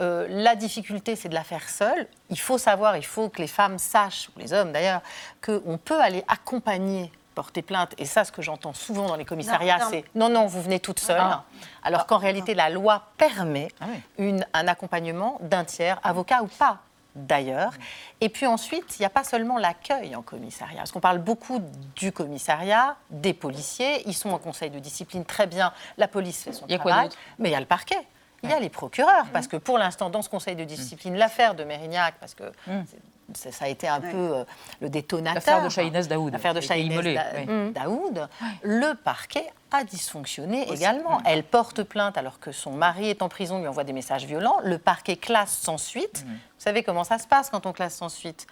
Euh, la difficulté, c'est de la faire seule. Il faut savoir, il faut que les femmes sachent, ou les hommes d'ailleurs, qu'on peut aller accompagner porter plainte, et ça, ce que j'entends souvent dans les commissariats, c'est non, non, vous venez toute seule. Ah. Alors qu'en réalité, la loi permet une, un accompagnement d'un tiers, avocat ou pas d'ailleurs. Et puis ensuite, il n'y a pas seulement l'accueil en commissariat, parce qu'on parle beaucoup du commissariat, des policiers, ils sont en conseil de discipline très bien, la police fait son y a quoi travail, d'autre? Mais il y a le parquet. Il y a les procureurs, parce que pour l'instant, dans ce conseil de discipline, l'affaire de Mérignac, parce que c'est- ça a été un peu euh, le détonateur. L'affaire de Shahinaz Daoud. L'affaire de Da- oui. Daoud. Le parquet a dysfonctionné également. Elle porte plainte alors que son mari est en prison, lui envoie des messages violents. Le parquet classe sans suite. Vous savez comment ça se passe quand on classe sans suite?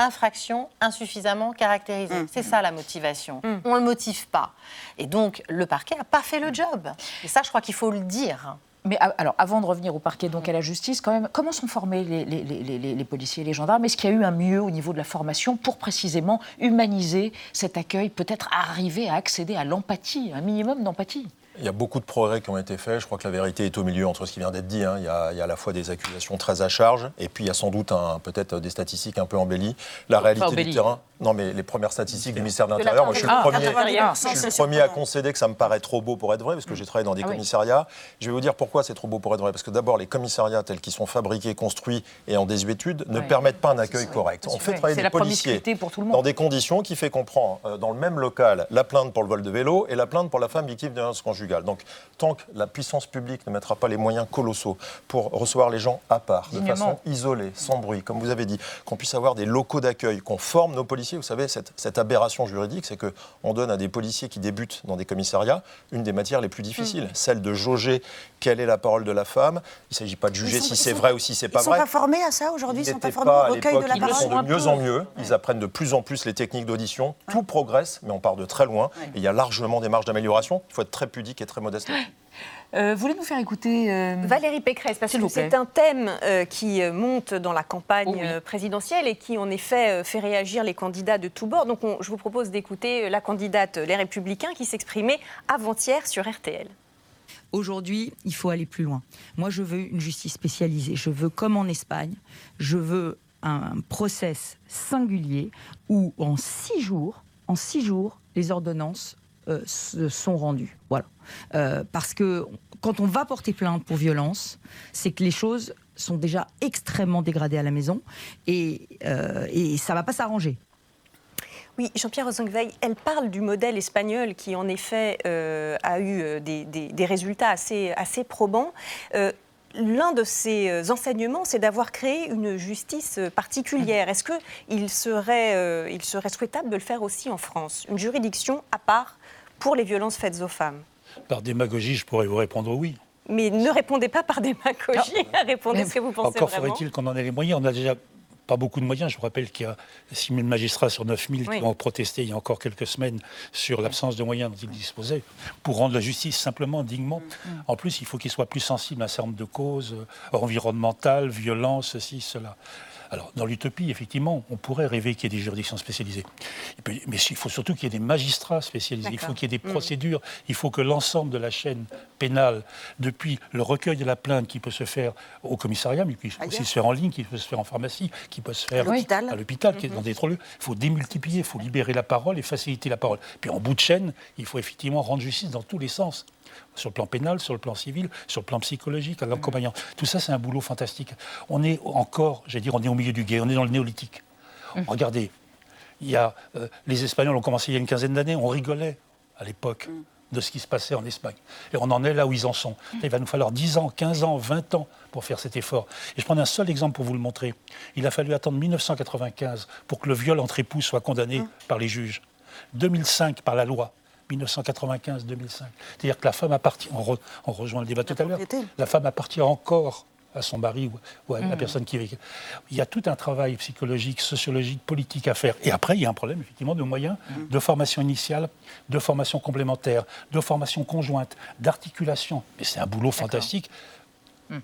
Infraction insuffisamment caractérisée. C'est ça la motivation. On ne le motive pas. Et donc, le parquet n'a pas fait le job. Et ça, je crois qu'il faut le dire. Mais alors, avant de revenir au parquet, donc à la justice, quand même, comment sont formés les policiers et les gendarmes? Est-ce qu'il y a eu un mieux au niveau de la formation pour précisément humaniser cet accueil, peut-être arriver à accéder à l'empathie, un minimum d'empathie? Il y a beaucoup de progrès qui ont été faits. Je crois que la vérité est au milieu entre ce qui vient d'être dit. hein. Il, y a, il y a à la fois des accusations très à charge, et puis il y a sans doute peut-être des statistiques un peu embellies. La réalité du terrain. Non, mais les premières statistiques du ministère de l'Intérieur. Moi, je suis le Ah, premier, intérieur. je suis le premier à concéder que ça me paraît trop beau pour être vrai, parce que j'ai travaillé dans des Ah oui. commissariats. Je vais vous dire pourquoi c'est trop beau pour être vrai. Parce que d'abord, les commissariats tels qu'ils sont fabriqués, construits et en désuétude ne Ouais. permettent pas un accueil correct. On fait travailler des policiers promiscuité pour tout le monde. dans des conditions qui fait qu'on prend euh, dans le même local la plainte pour le vol de vélo et la plainte pour la femme victime de violence conjugale. Donc, tant que la puissance publique ne mettra pas les moyens colossaux pour recevoir les gens à part, de Dignement. façon isolée, sans bruit, comme vous avez dit, qu'on puisse avoir des locaux d'accueil, qu'on forme nos policiers, vous savez, cette, cette aberration juridique, c'est qu'on donne à des policiers qui débutent dans des commissariats une des matières les plus difficiles, celle de jauger quelle est la parole de la femme. Il ne s'agit pas de juger Ils sont- si ils c'est sont- vrai ou si c'est pas Ils sont vrai. pas formés à ça aujourd'hui Ils Ils sont pas formés au recueil de la ils le parole sont de mieux en mieux. Ils apprennent de plus en plus les techniques d'audition. Tout progresse, mais on part de très loin. Et il y a largement des marges d'amélioration. Il faut être très pudique et très modeste. Euh, voulez nous faire écouter euh, Valérie Pécresse, parce que c'est un thème euh, qui monte dans la campagne euh, présidentielle et qui, en effet, fait réagir les candidats de tous bords. Donc, on- je vous propose d'écouter la candidate Les Républicains qui s'exprimait avant-hier sur RTL. Aujourd'hui, il faut aller plus loin. Moi, je veux une justice spécialisée. Je veux, comme en Espagne, je veux un process singulier où, en six jours, en six jours, les ordonnances se sont rendues. Voilà. Euh, parce que quand on va porter plainte pour violence, c'est que les choses sont déjà extrêmement dégradées à la maison et, euh, et ça va pas s'arranger. Oui, Jean-Pierre Rosengweil, elle parle du modèle espagnol qui, en effet, euh, a eu euh, des, des- résultats assez, assez probants. Euh, L'un de ses euh, enseignements, c'est d'avoir créé une justice euh, particulière. Est-ce qu'il serait, euh, serait souhaitable de le faire aussi en France? Une juridiction à part pour les violences faites aux femmes Par démagogie, je pourrais vous répondre oui. Mais ne répondez pas par démagogie, [LAUGHS] répondez ce que vous pensez Encore faudrait-il qu'on en ait les moyens. On a déjà pas beaucoup de moyens. Je vous rappelle qu'il y a 6 000 magistrats sur 9 000 Oui. qui ont protesté il y a encore quelques semaines sur l'absence de moyens dont ils disposaient pour rendre la justice simplement, dignement. En plus, il faut qu'ils soient plus sensibles à un certain nombre de causes euh, environnementales, violences, ceci, cela. Alors, dans l'utopie, effectivement, on pourrait rêver qu'il y ait des juridictions spécialisées. Mais il faut surtout qu'il y ait des magistrats spécialisés. Il faut qu'il y ait des Mm. procédures. Il faut que l'ensemble de la chaîne pénale, depuis le recueil de la plainte qui peut se faire au commissariat, mais qui peut aussi se faire en ligne, qui peut se faire en pharmacie, qui peut se faire À l'hôpital. qui est dans des lieux. Il faut démultiplier, il faut libérer la parole et faciliter la parole. Puis en bout de chaîne, il faut effectivement rendre justice dans tous les sens. Sur le plan pénal, sur le plan civil, sur le plan psychologique, à l'accompagnant. Tout ça, c'est un boulot fantastique. On est encore, j'allais dire, on est au milieu du guet, on est dans le néolithique. Regardez, il y a, euh, les Espagnols ont commencé il y a une quinzaine d'années, on rigolait à l'époque de ce qui se passait en Espagne. Et on en est là où ils en sont. Il va nous falloir 10 ans, 15 ans, 20 ans pour faire cet effort. Et je prends un seul exemple pour vous le montrer. Il a fallu attendre 1995 pour que le viol entre époux soit condamné par les juges. 2005 par la loi. 1995-2005. C'est-à-dire que la femme appartient, on, re- on rejoint le débat tout à l'heure, la femme appartient encore à son mari ou, à la Mhm. personne qui elle. Il y a tout un travail psychologique, sociologique, politique à faire. Et après, il y a un problème effectivement de moyens, de formation initiale, de formation complémentaire, de formation conjointe, d'articulation. Mais c'est un boulot fantastique.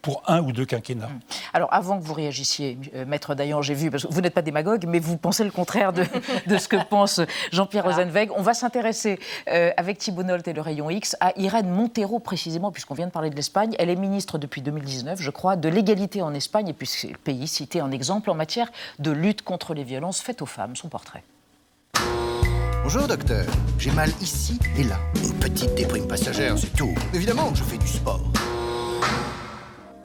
Pour un ou deux quinquennats. Alors, avant que vous réagissiez, euh, Maître Dayan, j'ai vu, parce que vous n'êtes pas démagogue, mais vous pensez le contraire de, [LAUGHS] de ce que pense Jean-Pierre Voilà. Rosenweg. On va s'intéresser euh, avec Thibault Nolte et le rayon X à Irène Montero, précisément, puisqu'on vient de parler de l'Espagne. Elle est ministre depuis 2019, je crois, de l'égalité en Espagne, et puis c'est le pays cité en exemple en matière de lutte contre les violences faites aux femmes. Son portrait. Bonjour docteur, j'ai mal ici et là. Une petite déprime passagère, c'est tout. Évidemment que je fais du sport.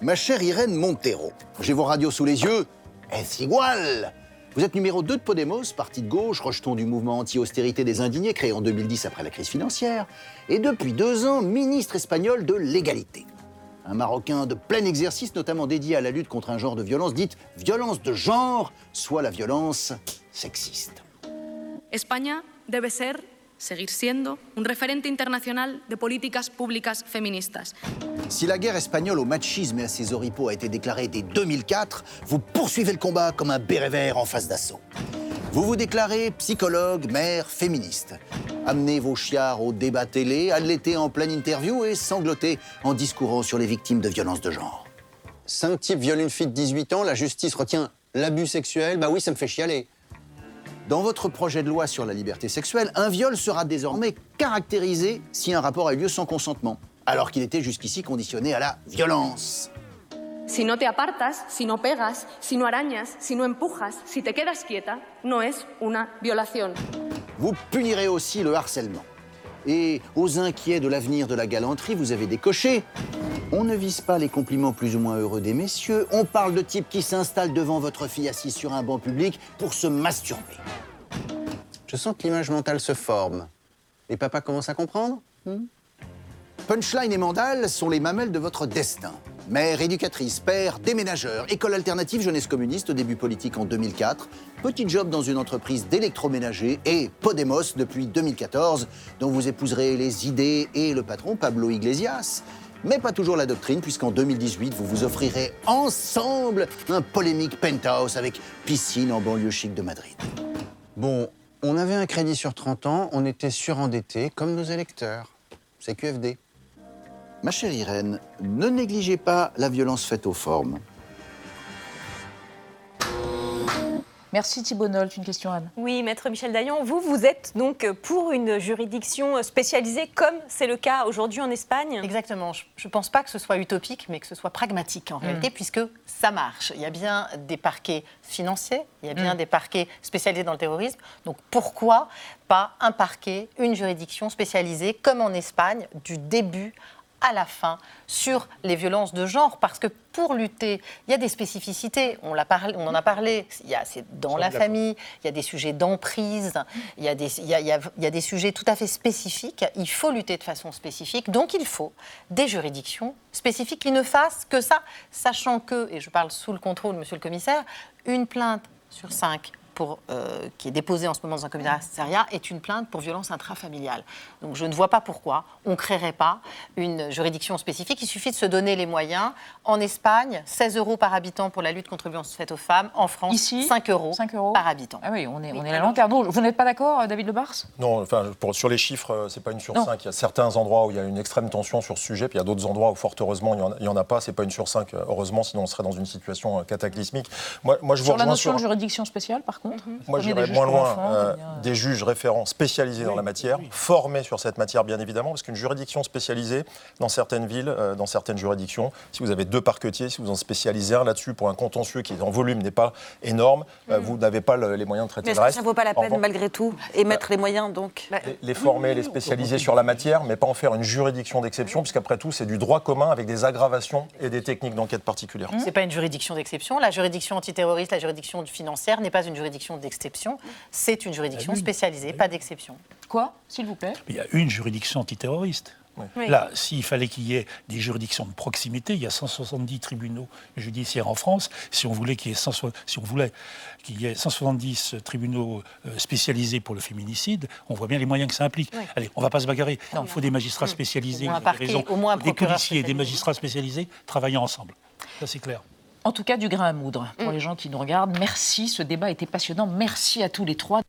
Ma chère Irène Montero, j'ai vos radios sous les yeux. Est-ce igual? Vous êtes numéro 2 de Podemos, parti de gauche, rejeton du mouvement anti-austérité des indignés créé en 2010 après la crise financière, et depuis deux ans, ministre espagnol de l'égalité. Un Marocain de plein exercice, notamment dédié à la lutte contre un genre de violence dite violence de genre, soit la violence sexiste. España debe ser, seguir siendo, un referente internacional de políticas públicas feministas. Si la guerre espagnole au machisme et à ses oripeaux a été déclarée dès 2004, vous poursuivez le combat comme un béret vert en face d'assaut. Vous vous déclarez psychologue, mère, féministe. Amenez vos chiards au débat télé, allaitez en pleine interview et sanglotez en discourant sur les victimes de violences de genre. Cinq types violent une fille de 18 ans, la justice retient l'abus sexuel, bah oui, ça me fait chialer. Dans votre projet de loi sur la liberté sexuelle, un viol sera désormais caractérisé si un rapport a eu lieu sans consentement, alors qu'il était jusqu'ici conditionné à la violence. Si no te apartas, si no pegas, si no arañas, si no empujas, si te quedas quieta, no es una violación. Vous punirez aussi le harcèlement. Et aux inquiets de l'avenir de la galanterie, vous avez décoché. On ne vise pas les compliments plus ou moins heureux des messieurs, on parle de types qui s'installent devant votre fille assise sur un banc public pour se masturber. Je sens que l'image mentale se forme. Les papas commencent à comprendre? Hmm? Punchline et Mandal sont les mamelles de votre destin. Mère, éducatrice, père, déménageur, école alternative jeunesse communiste, début politique en 2004, petit job dans une entreprise d'électroménager et Podemos depuis 2014, dont vous épouserez les idées et le patron Pablo Iglesias. Mais pas toujours la doctrine, puisqu'en 2018, vous vous offrirez ensemble un polémique penthouse avec piscine en banlieue chic de Madrid. Bon, on avait un crédit sur 30 ans, on était surendetté, comme nos électeurs. C'est QFD. Ma chère Irène, ne négligez pas la violence faite aux formes. Merci Thibault Nolte. Une question, Anne. Oui, maître Michel Dayan, vous, vous êtes donc pour une juridiction spécialisée comme c'est le cas aujourd'hui en Espagne? Exactement. Je ne pense pas que ce soit utopique, mais que ce soit pragmatique en réalité, puisque ça marche. Il y a bien des parquets financiers, il y a bien Mm. des parquets spécialisés dans le terrorisme. Donc pourquoi pas un parquet, une juridiction spécialisée, comme en Espagne, du début à la fin sur les violences de genre parce que pour lutter, il y a des spécificités, on, parlé, on en a parlé, il y a, c'est dans la famille, il y a des sujets d'emprise, il y, a des, il y a- il y a des sujets tout à fait spécifiques, il faut lutter de façon spécifique, donc il faut des juridictions spécifiques qui ne fassent que ça, sachant que, et je parle sous le contrôle, monsieur le commissaire, une plainte sur cinq pour, euh, qui est déposée en ce moment dans un commissariat est une plainte pour violence intrafamiliale. Donc je ne vois pas pourquoi on ne créerait pas une juridiction spécifique. Il suffit de se donner les moyens. En Espagne, 16 euros par habitant pour la lutte contre les violences faites aux femmes. En France, Ici, 5 euros, par habitant. Ah oui, on est, on est la lanterne. Vous n'êtes pas d'accord, euh, David Lebars? Non, enfin, pour- sur les chiffres, euh, c'est pas une sur Non. cinq. Il y a certains endroits où il y a une extrême tension sur ce sujet, puis il y a d'autres endroits où, fort heureusement, il y en en, a pas. C'est pas une sur cinq, euh, heureusement, sinon on serait dans une situation cataclysmique. Moi, moi je vous Sur la notion sur. de juridiction spéciale, par contre Moi, Prenez des j'irais moins loin. enfants, euh, des juges référents spécialisés dans la matière, formés sur cette matière, bien évidemment, parce qu'une juridiction spécialisée, dans certaines villes, euh, dans certaines juridictions, si vous avez deux parquetiers, si vous en spécialisez un là-dessus pour un contentieux qui, en volume, n'est pas énorme, euh, vous n'avez pas le- les moyens de traiter Mais est-ce le que reste. ça ne vaut pas la peine, revanche, malgré tout, et mettre les moyens, donc les- les former, les spécialiser sur la matière, mais pas en faire une juridiction d'exception, puisqu'après tout, c'est du droit commun avec des aggravations et des techniques d'enquête particulières. C'est pas une juridiction d'exception. La juridiction antiterroriste, la juridiction financière n'est pas une juridiction d'exception. C'est une juridiction Ah oui. spécialisée, pas d'exception. Quoi, s'il vous plaît? Il y a une juridiction antiterroriste. Oui. Là, s'il fallait qu'il y ait des juridictions de proximité, il y a 170 tribunaux judiciaires en France. Si on voulait qu'il y ait, 100 si on voulait qu'il y ait 170 tribunaux euh, spécialisés pour le féminicide, on voit bien les moyens que ça implique. Oui. Allez, on ne va pas se bagarrer. il faut des magistrats spécialisés, Au moins un parquet, au moins un des policiers et des magistrats spécialisés travaillant ensemble. Ça, c'est clair. En tout cas, du grain à moudre. Pour les gens qui nous regardent, merci. Ce débat était passionnant. Merci à tous les trois.